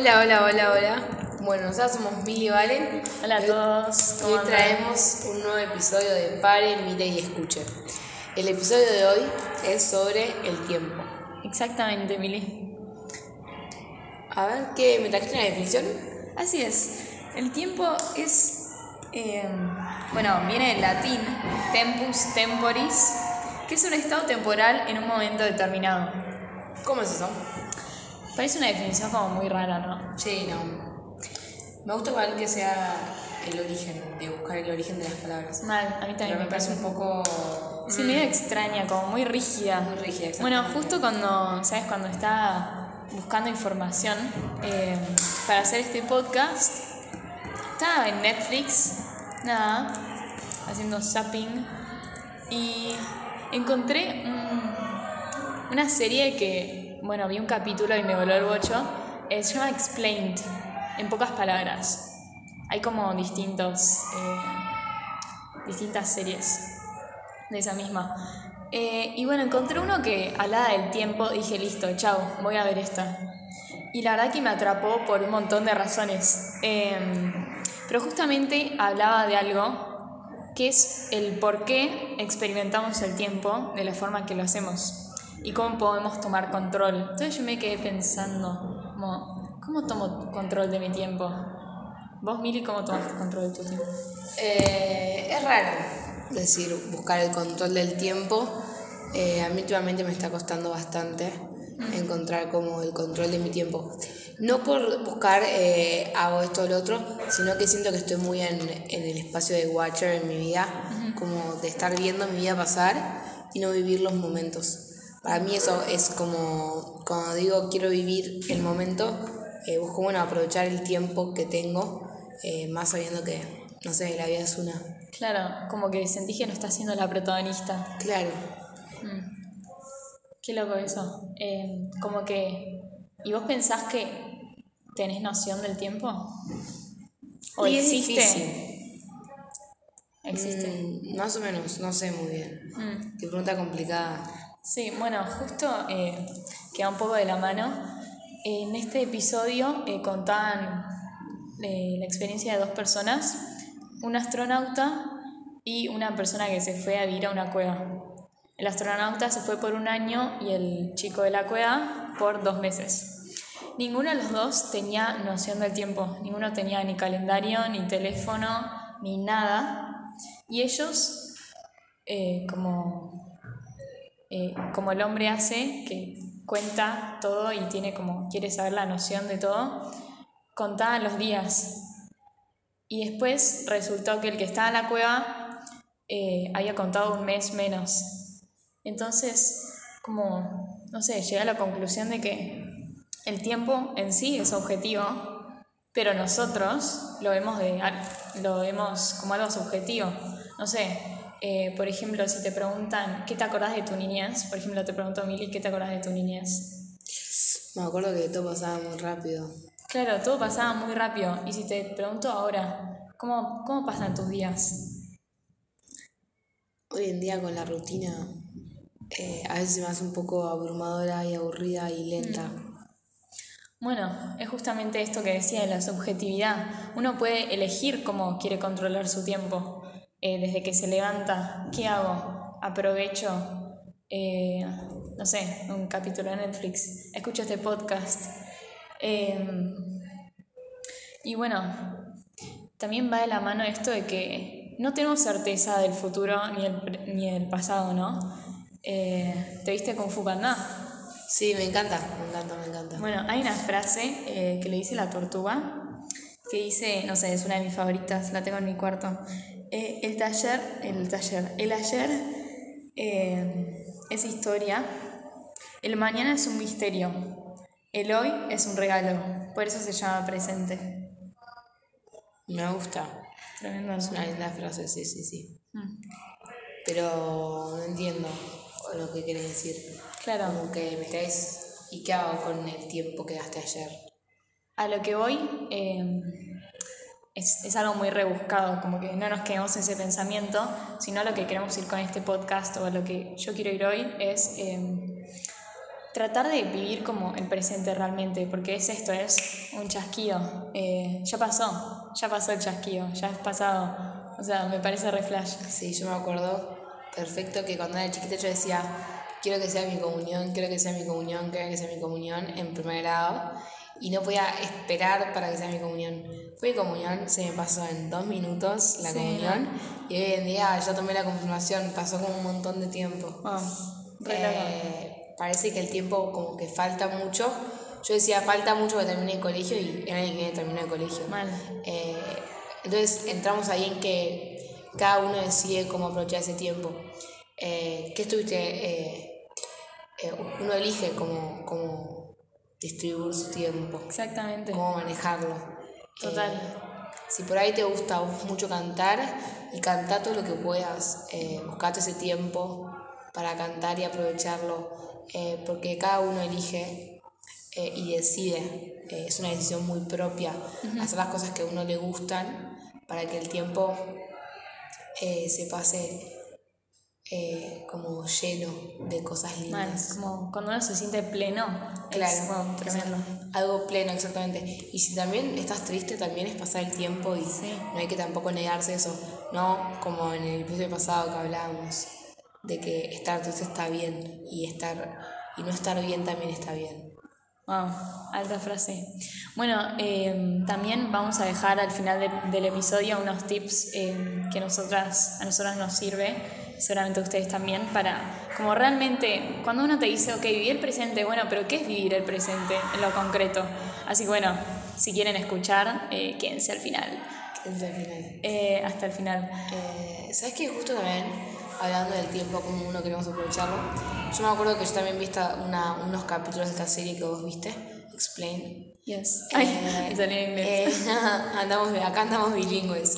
Hola, hola, hola, hola. Bueno, nosotros somos Mili y Valen. Hola a todos, ¿cómo Hoy traemos un nuevo episodio de Pare, Mire y Escuche. El episodio de hoy es sobre el tiempo. Exactamente, Mili. A ver, ¿qué me trajiste una definición? Así es. El tiempo es. eh, bueno, viene del latín tempus temporis, que es un estado temporal en un momento determinado. ¿Cómo es eso? Parece una definición como muy rara, ¿no? Sí, no. Me gusta igual que sea el origen, de buscar el origen de las palabras. Mal, a mí también Pero me me parece un poco. Sí, medio extraña, como muy rígida. Muy rígida. Bueno, justo cuando, ¿sabes? Cuando estaba buscando información eh, para hacer este podcast, estaba en Netflix, nada, haciendo zapping, y encontré un- una serie que, bueno, vi un capítulo y me voló el bocho, eh, se llama Explained, en pocas palabras. Hay como distintos, eh, distintas series de esa misma. Eh, y bueno, encontré uno que hablaba del tiempo, dije, listo, chao, voy a ver esta. Y la verdad que me atrapó por un montón de razones. Eh, pero justamente hablaba de algo que es el por qué experimentamos el tiempo de la forma que lo hacemos y cómo podemos tomar control. Entonces yo me quedé pensando, como, ¿cómo tomo control de mi tiempo? Vos, Mili, ¿cómo tomas control de tu tiempo? Eh, es raro decir buscar el control del tiempo. Eh, a mí últimamente me está costando bastante encontrar como el control de mi tiempo. No por buscar eh, hago esto o lo otro, sino que siento que estoy muy en, en el espacio de watcher en mi vida, como de estar viendo mi vida pasar y no vivir los momentos. Para mí eso es como, cuando digo quiero vivir el momento, eh, busco bueno, aprovechar el tiempo que tengo, eh, más sabiendo que, no sé, la vida es una. Claro, como que sentí que no estás siendo la protagonista. Claro. Mm. Qué loco eso. Eh, como que. ¿Y vos pensás que tenés noción del tiempo? ¿O Y existe? difícil. Existe. Mm, más o menos, no sé muy bien. Mm. Qué pregunta complicada. Sí, bueno, justo eh, queda un poco de la mano. En este episodio eh, contaban eh, la experiencia de dos personas, un astronauta y una persona que se fue a vivir a una cueva. El astronauta se fue por un año y el chico de la cueva por dos meses. Ninguno de los dos tenía noción del tiempo, ninguno tenía ni calendario, ni teléfono, ni nada. Y ellos, eh, como eh, como el hombre hace, que cuenta todo y tiene como, quiere saber la noción de todo, contaba los días. Y después resultó que el que estaba en la cueva eh, había contado un mes menos. Entonces, como, no sé, llegué a la conclusión de que el tiempo en sí es objetivo, pero nosotros lo vemos, de, lo vemos como algo subjetivo. No sé, eh, por ejemplo, si te preguntan, ¿qué te acordás de tu niñez? Por ejemplo, te pregunto Mili, ¿qué te acordás de tu niñez? Me acuerdo que todo pasaba muy rápido. Claro, todo pasaba muy rápido. Y si te pregunto ahora, ¿cómo, cómo pasan tus días? Hoy en día con la rutina, eh, a veces me hace un poco abrumadora y aburrida y lenta. Bueno, es justamente esto que decía de la subjetividad. Uno puede elegir cómo quiere controlar su tiempo. Eh, desde que se levanta, ¿qué hago? Aprovecho, eh, no sé, un capítulo de Netflix, escucho este podcast. Eh, y bueno, también va de la mano esto de que no tenemos certeza del futuro ni del, pre- ni del pasado, ¿no? Eh, ¿Te viste con Fu Panda? Sí, me encanta, me encanta, me encanta. Bueno, hay una frase que le dice la tortuga, que dice, no sé, es una de mis favoritas, la tengo en mi cuarto. Eh, el taller, el taller, el ayer eh, es historia, el mañana es un misterio, el hoy es un regalo, por eso se llama presente. Me gusta. Tremendo, Es una linda frase, sí, sí, sí. Mm, Pero no entiendo lo que querés decir. Claro. Como que me traes. ¿Y qué hago con el tiempo que gasté ayer? A lo que voy eh, es, algo muy rebuscado, como que no nos quedemos en ese pensamiento, sino lo que queremos ir con este podcast o lo que yo quiero ir hoy es eh, tratar de vivir como el presente realmente, porque es esto, es un chasquido. Eh, ya pasó, ya pasó el chasquido, ya es pasado. O sea, me parece re flash. Sí, yo me acuerdo perfecto que cuando era chiquita yo decía, quiero que sea mi comunión, quiero que sea mi comunión, quiero que sea mi comunión en primer grado. Y no podía esperar para que sea mi comunión. Fue mi comunión, se me pasó en dos minutos la comunión. Y hoy en día ya tomé la confirmación, pasó como un montón de tiempo. Eh, parece que el tiempo como que falta mucho. Yo decía, falta mucho que termine el colegio y el año que viene termino el colegio. Mal. Eh, entonces entramos ahí en que cada uno decide cómo aprovechar ese tiempo. Eh, ¿Qué estuviste? uno elige cómo, cómo distribuir su tiempo, Exactamente. cómo manejarlo. Total. Eh, si por ahí te gusta mucho cantar y cantá todo lo que puedas, eh, buscate ese tiempo para cantar y aprovecharlo, eh, porque cada uno elige eh, y decide, eh, es una decisión muy propia, hacer las cosas que a uno le gustan para que el tiempo eh, se pase eh, como lleno de cosas Mal. lindas. Como cuando uno se siente pleno, Claro, es wow, tremendo. Algo pleno, exactamente. Y si también estás triste, también es pasar el tiempo y Sí. no hay que tampoco negarse eso. No como en el episodio pasado que hablábamos, de que estar triste está bien y estar y no estar bien también está bien. Wow, alta frase. Bueno, eh, también vamos a dejar al final de- del episodio unos tips eh, que nosotras, a nosotras nos sirve, seguramente a ustedes también, para como realmente, cuando uno te dice, ok, vivir el presente, bueno, pero ¿qué es vivir el presente en lo concreto? Así que bueno, si quieren escuchar, eh, quédense al final, Quédense al final. Eh, hasta el final. Eh, ¿Sabes qué? Justo también, hablando del tiempo, como uno queremos aprovecharlo, yo me acuerdo que yo también vi una, unos capítulos de esta serie que vos viste, Explain. Yes. Ay, Eh, salió en inglés. eh, andamos, acá andamos bilingües.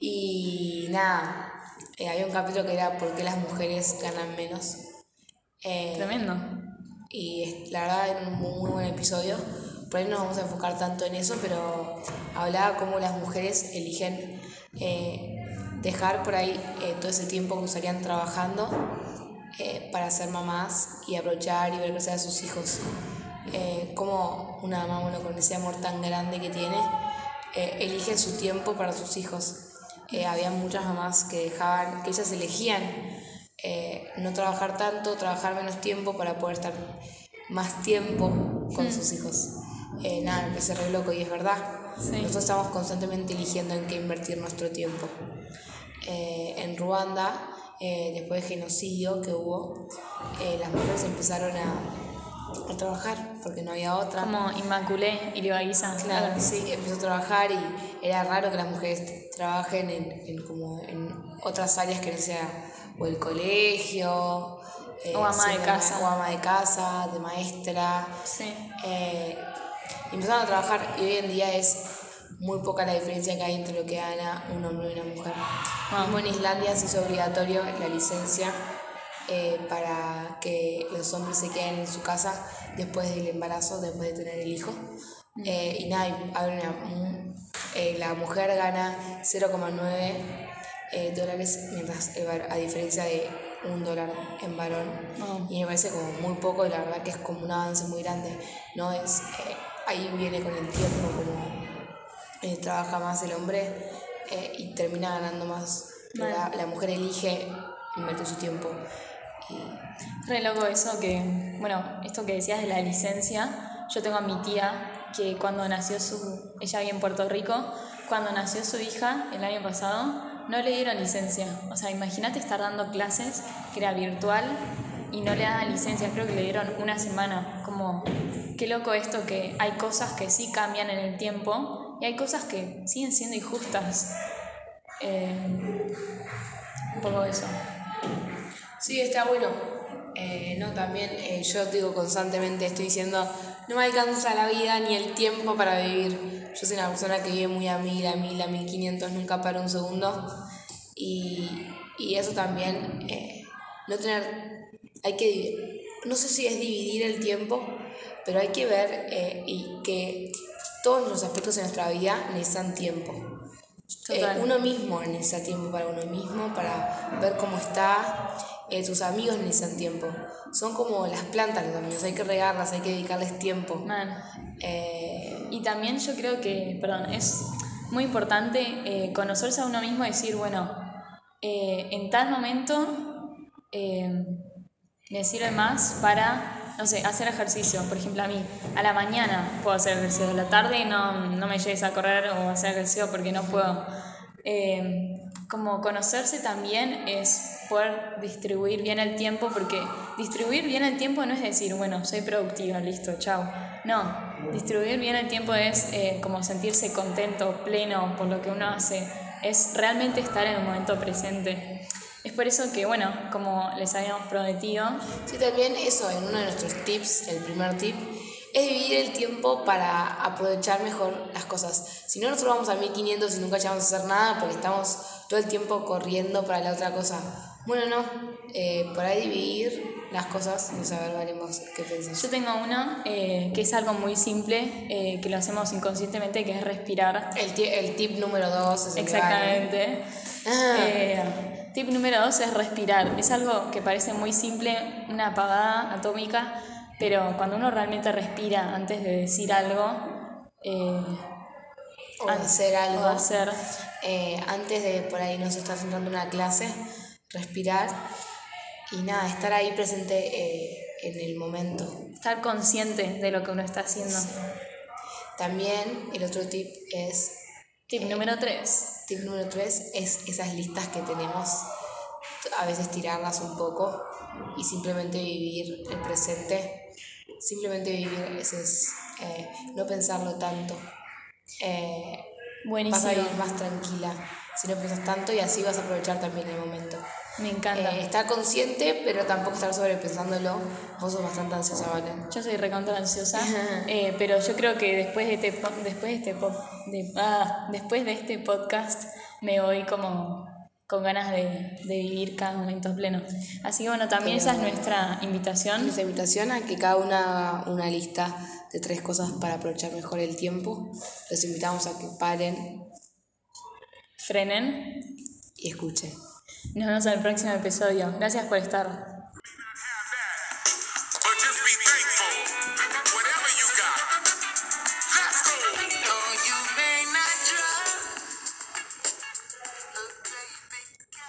Y nada, eh, había un capítulo que era ¿Por qué las mujeres ganan menos? Eh, Tremendo. y la verdad era un muy, muy buen episodio. Por ahí no nos vamos a enfocar tanto en eso, pero hablaba cómo las mujeres eligen eh, dejar por ahí eh, todo ese tiempo que usarían trabajando eh, para ser mamás y aprovechar y ver crecer a sus hijos. Eh, como una mamá, bueno, con ese amor tan grande que tiene, eh, elige su tiempo para sus hijos. Había muchas mamás que dejaban, que ellas elegían no trabajar tanto, trabajar menos tiempo para poder estar más tiempo con sus hijos. Nada, me parece re loco y es verdad. Sí. Nosotros estamos constantemente eligiendo en qué invertir nuestro tiempo. Eh, en Ruanda, eh, después del genocidio que hubo, eh, las mujeres empezaron a, a trabajar porque no había otra. Como Inmaculé y Libaguiza. Claro, sí, empezó a trabajar y era raro que las mujeres trabajen en, en como en otras áreas que no sea o el colegio, O ama de casa. o ama de casa, de maestra. Sí. Eh, y empezaron a trabajar y hoy en día es muy poca la diferencia que hay entre lo que gana un hombre y una mujer. Mismo en Islandia se hizo obligatorio la licencia eh, para que los hombres se queden en su casa después del embarazo, después de tener el hijo. Eh, y nada, una- un- eh, la mujer gana 0,9 eh, dólares, mientras var- a diferencia de un dólar en varón. Wow. Y me parece como muy poco y la verdad que es como un avance muy grande. No es, eh, ahí viene con el tiempo como eh, trabaja más el hombre eh, y termina ganando más. Pero la, la mujer elige invertir su tiempo. Y Re loco eso que, bueno, esto que decías de la licencia, yo tengo a mi tía que cuando nació su, ella vive en Puerto Rico, cuando nació su hija el año pasado, no le dieron licencia. O sea, imagínate estar dando clases que era virtual y no le daban licencia, creo que le dieron una semana. Como, qué loco esto que hay cosas que sí cambian en el tiempo y hay cosas que siguen siendo injustas. Eh, un poco eso. Sí, está bueno. Eh, no, también eh, yo digo constantemente, estoy diciendo, no me alcanza la vida ni el tiempo para vivir. Yo soy una persona que vive muy a mil, a mil, a mil quinientos, nunca para un segundo. Y, y eso también, eh, no tener, hay que, no sé si es dividir el tiempo, pero hay que ver eh, y que todos los aspectos de nuestra vida necesitan tiempo. Eh, uno mismo necesita tiempo para uno mismo, para ver cómo está. Eh, tus amigos necesitan tiempo. Son como las plantas los amigos, hay que regarlas, hay que dedicarles tiempo. Eh, y también yo creo que, perdón, es muy importante conocerse a uno mismo y decir, bueno, en tal momento me sirve más para, no sé, hacer ejercicio. Por ejemplo, a mí, a la mañana puedo hacer ejercicio, a la tarde no, no me llegues a correr o hacer ejercicio porque no puedo. Eh, como conocerse también es poder distribuir bien el tiempo, porque distribuir bien el tiempo no es decir, bueno, soy productiva, listo, chao. No, distribuir bien el tiempo es eh, como sentirse contento, pleno por lo que uno hace, es realmente estar en el momento presente. Es por eso que, bueno, como les habíamos prometido. Sí, también eso, en uno de nuestros tips, el primer tip, es dividir el tiempo para aprovechar mejor las cosas. Si no, nosotros vamos a 1500 y nunca llegamos a hacer nada porque estamos todo el tiempo corriendo para la otra cosa. Bueno, no, eh, por ahí dividir las cosas y saber, veremos qué pensás. Yo tengo uno eh, que es algo muy simple, eh, que lo hacemos inconscientemente, que es respirar. El, el tip número dos Exactamente. Ah. Tip número dos es respirar. Es algo que parece muy simple, una apagada atómica, pero cuando uno realmente respira antes de decir algo, eh, o hacer algo, hacer, eh, antes de por ahí nos estar sentando una clase, respirar y nada, estar ahí presente eh, en el momento. Estar consciente de lo que uno está haciendo. También el otro tip es Tip número 3. Tip número 3 es esas listas que tenemos, a veces tirarlas un poco y simplemente vivir el presente, simplemente vivir ese es, eh, no pensarlo tanto. Eh, Vas a vivir más tranquila si no piensas tanto y así vas a aprovechar también el momento. Me encanta. Eh, estar consciente, pero tampoco estar sobrepensándolo. Vos sos bastante ansiosa, ¿vale? Yo soy recontra ansiosa, eh, pero yo creo que después de este, después de este, de, ah, después de este podcast me voy como con ganas de, de, vivir cada momento pleno. Así que bueno, también esa es nuestra invitación. Nuestra invitación a que cada una haga una lista de tres cosas para aprovechar mejor el tiempo. Los invitamos a que paren, frenen y escuchen. Nos vemos en el próximo episodio. Gracias por estar.